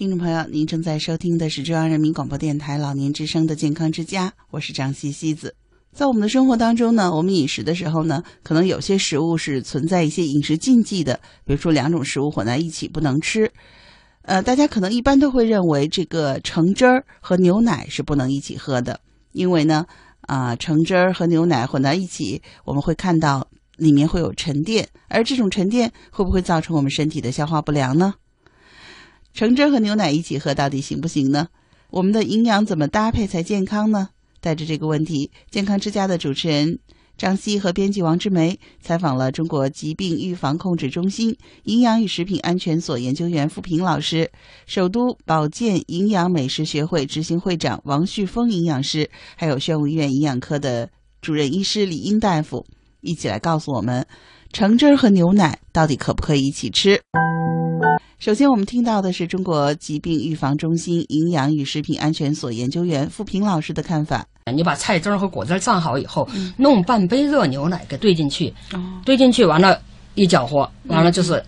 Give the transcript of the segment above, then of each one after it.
听众朋友，您正在收听的是中央人民广播电台老年之声的健康之家，我是张西西子。在我们的生活当中呢，我们饮食的时候呢，可能有些食物是存在一些饮食禁忌的，比如说两种食物混在一起不能吃。呃，大家可能一般都会认为这个橙汁儿和牛奶是不能一起喝的，因为呢，啊，橙汁儿和牛奶混在一起，我们会看到里面会有沉淀，而这种沉淀会不会造成我们身体的消化不良呢？橙汁和牛奶一起喝到底行不行呢？我们的营养怎么搭配才健康呢？带着这个问题，健康之家的主持人张希和编辑王志梅采访了中国疾病预防控制中心营养与食品安全所研究员付平老师，首都保健营养美食学会执行会长王旭峰营养师，还有宣武医院营养科的主任医师李英大夫，一起来告诉我们，橙汁和牛奶到底可不可以一起吃？首先，我们听到的是中国疾病预防中心营养与食品安全所研究员付平老师的看法。你把菜汁儿和果汁榨好以后，弄半杯热牛奶给兑进去，哦兑进去完了，一搅和，完了就是，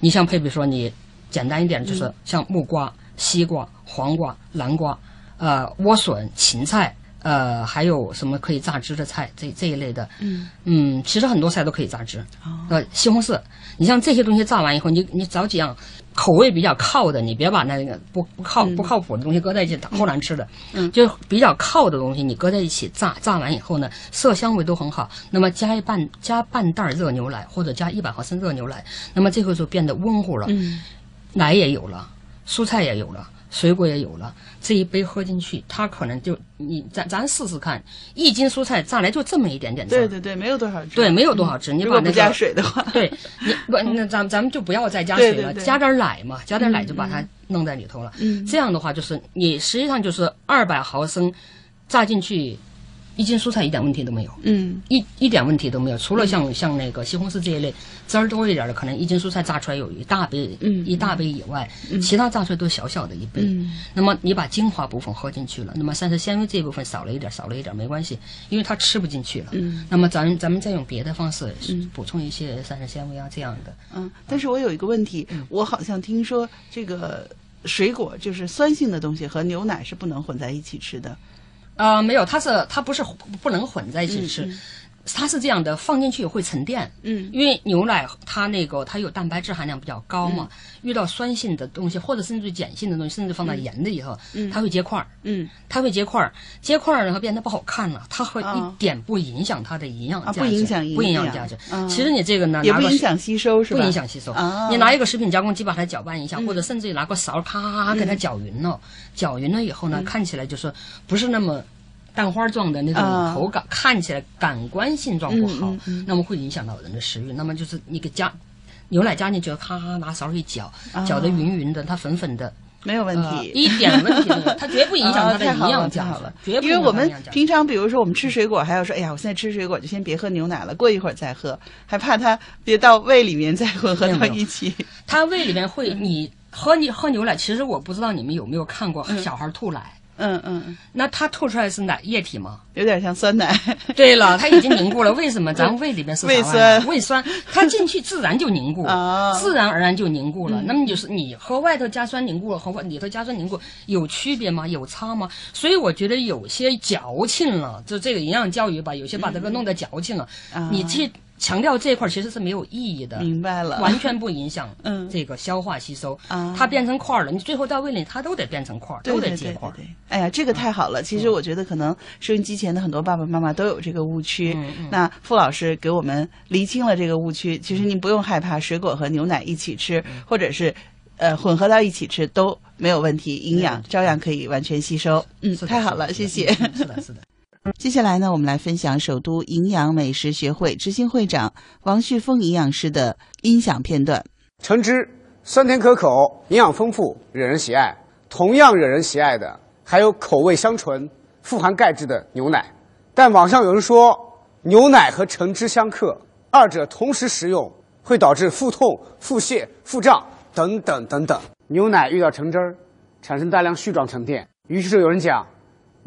你像配比说你简单一点，就是像木瓜、西瓜、黄瓜、南瓜，呃，莴笋、芹菜。呃，还有什么可以榨汁的菜？这这一类的，嗯嗯，其实很多菜都可以榨汁。哦呃，西红柿，你像这些东西榨完以后，你你找几样口味比较靠的，你别把那个不不靠不靠谱的东西搁在一起，齁难吃的。嗯就比较靠的东西，你搁在一起炸，炸完以后呢，色香味都很好。那么加一半加半袋儿热牛奶，或者加一百毫升热牛奶，那么这个就变得温乎了，嗯奶也有了，蔬菜也有了。水果也有了，这一杯喝进去，它可能就你咱咱试试看，一斤蔬菜榨来就这么一点点汁对对对，没有多少汁。对，没有多少汁。你把那个水的话，对你不那咱咱们就不要再加水了，对对对加点奶嘛，加点奶就把它弄在里头了。嗯这样的话就是你实际上就是二百毫升榨进去，一斤蔬菜一点问题都没有。嗯一一点问题都没有，除了像像那个西红柿这一类汁儿多一点的，可能一斤蔬菜榨出来有一大杯，嗯一大杯以外，其他榨出来都小小的一杯。嗯那么你把精华部分喝进去了，那么膳食纤维这一部分少了一点，少了一点没关系，因为它吃不进去了。嗯那么咱咱们再用别的方式补充一些膳食纤维啊这样的。嗯。但是我有一个问题，我好像听说这个水果就是酸性的东西和牛奶是不能混在一起吃的。呃、没有，它是它不是不能混在一起吃，它是这样的，放进去会沉淀。嗯。因为牛奶它那个它有蛋白质含量比较高嘛，遇到酸性的东西或者甚至碱性的东西，甚至放到盐的以后，它会结块儿，嗯它会结块儿，结块儿然后变得不好看了，它会啊一点不影响它的营养价值，啊不影响营不影响养价值。啊。其实你这个呢，也不拿个影响吸收是吧？不影响吸收。啊你拿一个食品加工机把它搅拌一下，或者甚至于拿个勺咔咔咔给它搅匀了，搅匀了以后呢，看起来就是不是那么。蛋花状的那种啊口感，看起来感官性状不好，嗯嗯那么会影响到人的食欲。那么就是你给加牛奶加进去，咔咔拿勺一搅，啊搅得匀匀的，它粉粉的，没有问呃题。一点问题没有，它绝不影响它的营养价值太好了，绝不因为我们。平常比如说我们吃水果，还要说，哎呀，我现在吃水果就先别喝牛奶了，过一会儿再喝，还怕它别到胃里面再混合到一起。它胃里面会，你喝你喝牛奶，其实我不知道你们有没有看过小孩吐奶，嗯嗯，嗯那它吐出来是奶液体吗？有点像酸奶。对了，它已经凝固了。为什么？咱胃里面是胃酸胃酸，它进去 自然就凝固，啊自然而然就凝固了。那么就是你和外头加酸凝固了，和外里头加酸凝固有区别吗？有差吗？所以我觉得有些矫情了，就这个营养教育吧，有些把这个弄得矫情了。啊你去强调这一块儿其实是没有意义的。明白了，完全不影响 嗯这个消化吸收，啊它变成块儿了，你最后到胃里它都得变成块儿，都对对对得结块哎呀，这个太好了！其实我觉得可能收音机前的很多爸爸妈妈都有这个误区。那傅老师给我们厘清了这个误区。其实您不用害怕水果和牛奶一起吃，嗯或者是呃混合到一起吃都没有问题，营养照样可以完全吸收。嗯，太好了，谢谢。嗯是的，是的。接下来呢，我们来分享首都营养美食学会执行会长王旭峰营养师的音响片段。橙汁酸甜可口，营养丰富，惹人喜爱。同样惹人喜爱的还有口味香醇、富含钙质的牛奶。但网上有人说牛奶和橙汁相克，二者同时食用会导致腹痛、腹泻、腹胀等等等等。牛奶遇到橙汁儿，产生大量絮状沉淀。于是就有人讲，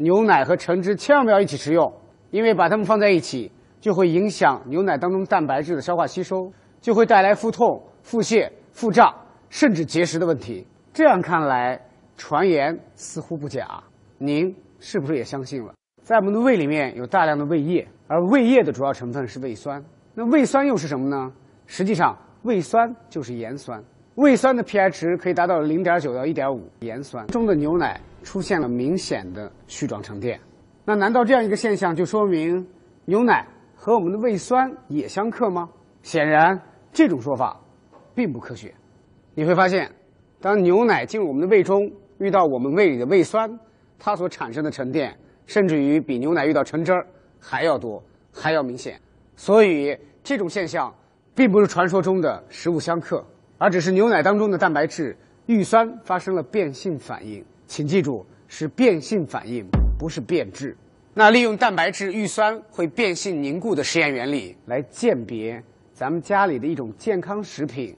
牛奶和橙汁千万不要一起食用，因为把它们放在一起，就会影响牛奶当中蛋白质的消化吸收，就会带来腹痛、腹泻、腹胀，甚至结石的问题。这样看来，传言似乎不假，您是不是也相信了？在我们的胃里面有大量的胃液，而胃液的主要成分是胃酸。那胃酸又是什么呢？实际上，胃酸就是盐酸。胃酸的 pH 值可以达到零点九到一点五，盐酸中的牛奶出现了明显的絮状沉淀。那难道这样一个现象就说明牛奶和我们的胃酸也相克吗？显然，这种说法并不科学。你会发现，当牛奶进入我们的胃中，遇到我们胃里的胃酸，它所产生的沉淀，甚至于比牛奶遇到橙汁儿还要多，还要明显。所以，这种现象并不是传说中的食物相克。而只是牛奶当中的蛋白质遇酸发生了变性反应，请记住是变性反应，不是变质。那利用蛋白质遇酸会变性凝固的实验原理来鉴别咱们家里的一种健康食品。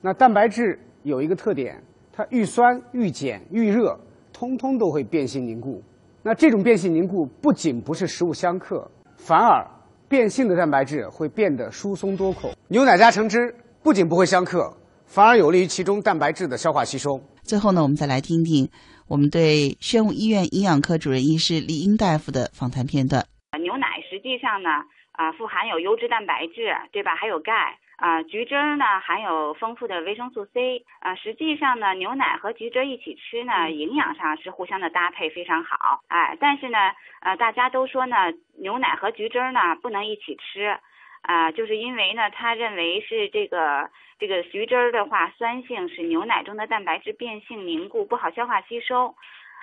那蛋白质有一个特点，它遇酸、遇碱、遇热，通通都会变性凝固。那这种变性凝固不仅不是食物相克，反而变性的蛋白质会变得疏松多孔。牛奶加橙汁不仅不会相克。反而有利于其中蛋白质的消化吸收。最后呢，我们再来听听我们对宣武医院营养科主任医师李英大夫的访谈片段。牛奶实际上呢，啊，富含有优质蛋白质，对吧？还有钙。啊，橘汁呢含有丰富的维生素 C。啊，实际上呢，牛奶和橘汁一起吃呢，营养上是互相的搭配非常好。哎，但是呢，呃，大家都说呢，牛奶和橘汁呢不能一起吃。啊，就是因为呢，他认为是这个这个徐汁儿的话，酸性使牛奶中的蛋白质变性凝固，不好消化吸收。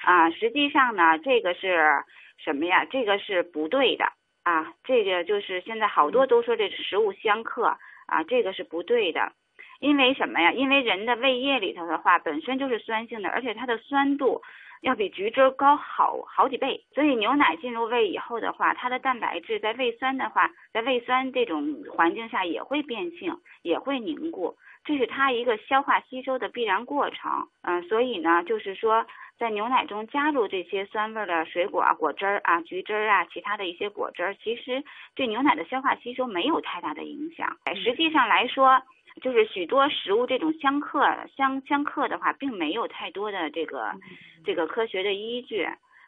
啊，实际上呢，这个是什么呀？这个是不对的啊。这个就是现在好多都说这食物相克啊，这个是不对的。因为什么呀？因为人的胃液里头的话本身就是酸性的，而且它的酸度。要比橘汁高好好几倍，所以牛奶进入胃以后的话，它的蛋白质在胃酸的话，在胃酸这种环境下也会变性，也会凝固，这是它一个消化吸收的必然过程。嗯，所以呢，就是说在牛奶中加入这些酸味的水果啊、果汁儿啊、橘汁儿啊、其他的一些果汁儿，其实对牛奶的消化吸收没有太大的影响。实际上来说。就是许多食物这种相克相相克的话，并没有太多的这个这个科学的依据，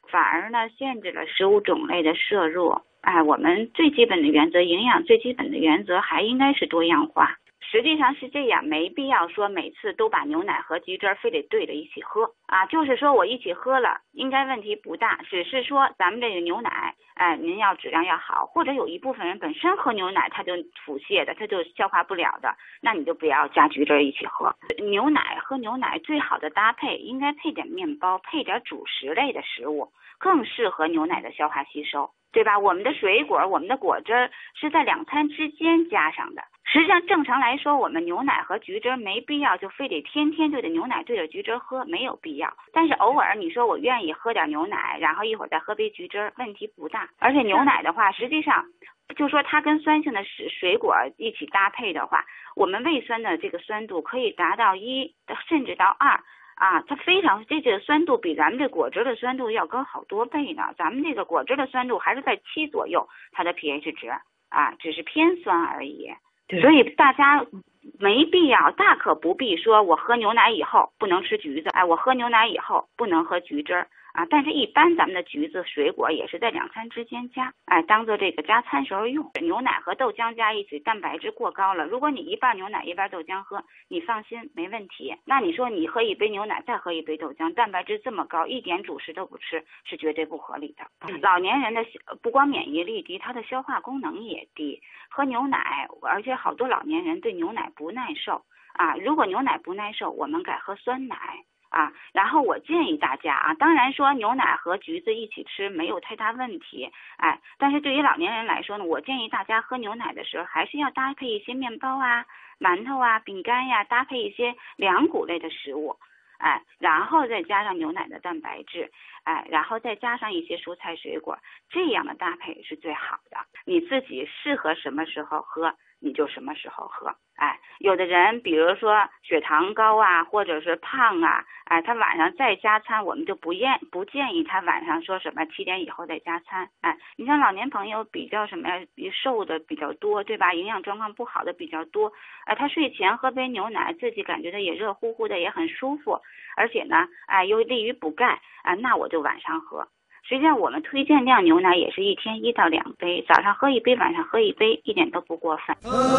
反而呢限制了食物种类的摄入。哎，我们最基本的原则，营养最基本的原则还应该是多样化。实际上是这样，没必要说每次都把牛奶和橘汁儿非得兑着一起喝啊。就是说我一起喝了，应该问题不大。只是说咱们这个牛奶，哎，您要质量要好，或者有一部分人本身喝牛奶他就腹泻的，他就消化不了的，那你就不要加橘汁儿一起喝。牛奶喝牛奶最好的搭配应该配点面包，配点主食类的食物，更适合牛奶的消化吸收，对吧？我们的水果，我们的果汁是在两餐之间加上的。实际上，正常来说，我们牛奶和橘汁没必要就非得天天对着牛奶对着橘汁喝，没有必要。但是偶尔你说我愿意喝点牛奶，然后一会儿再喝杯橘汁，问题不大。而且牛奶的话，实际上就说它跟酸性的水水果一起搭配的话，我们胃酸的这个酸度可以达到一甚至到二啊，它非常这个酸度比咱们这果汁的酸度要高好多倍呢。咱们这个果汁的酸度还是在七左右，它的 pH 值啊，只是偏酸而已。所以大家没必要，大可不必说，我喝牛奶以后不能吃橘子，哎，我喝牛奶以后不能喝橘汁儿。啊，但是，一般咱们的橘子水果也是在两餐之间加，哎，当做这个加餐时候用。牛奶和豆浆加一起，蛋白质过高了。如果你一半牛奶一半豆浆喝，你放心，没问题。那你说你喝一杯牛奶，再喝一杯豆浆，蛋白质这么高，一点主食都不吃，是绝对不合理的。老年人的不光免疫力低，他的消化功能也低。喝牛奶，而且好多老年人对牛奶不耐受啊。如果牛奶不耐受，我们改喝酸奶。啊，然后我建议大家啊，当然说牛奶和橘子一起吃没有太大问题，哎，但是对于老年人来说呢，我建议大家喝牛奶的时候还是要搭配一些面包啊、馒头啊、饼干呀，搭配一些粮谷类的食物，哎，然后再加上牛奶的蛋白质，哎，然后再加上一些蔬菜水果，这样的搭配是最好的。你自己适合什么时候喝，你就什么时候喝。哎，有的人比如说血糖高啊，或者是胖啊，哎，他晚上再加餐，我们就不建不建议他晚上说什么七点以后再加餐。哎，你像老年朋友比较什么呀，瘦的比较多，对吧？营养状况不好的比较多，哎，他睡前喝杯牛奶，自己感觉的也热乎乎的，也很舒服，而且呢，哎，又利于补钙，啊，那我就晚上喝。实际上，我们推荐量牛奶也是一天一到两杯，早上喝一杯，晚上喝一杯，一点都不过分。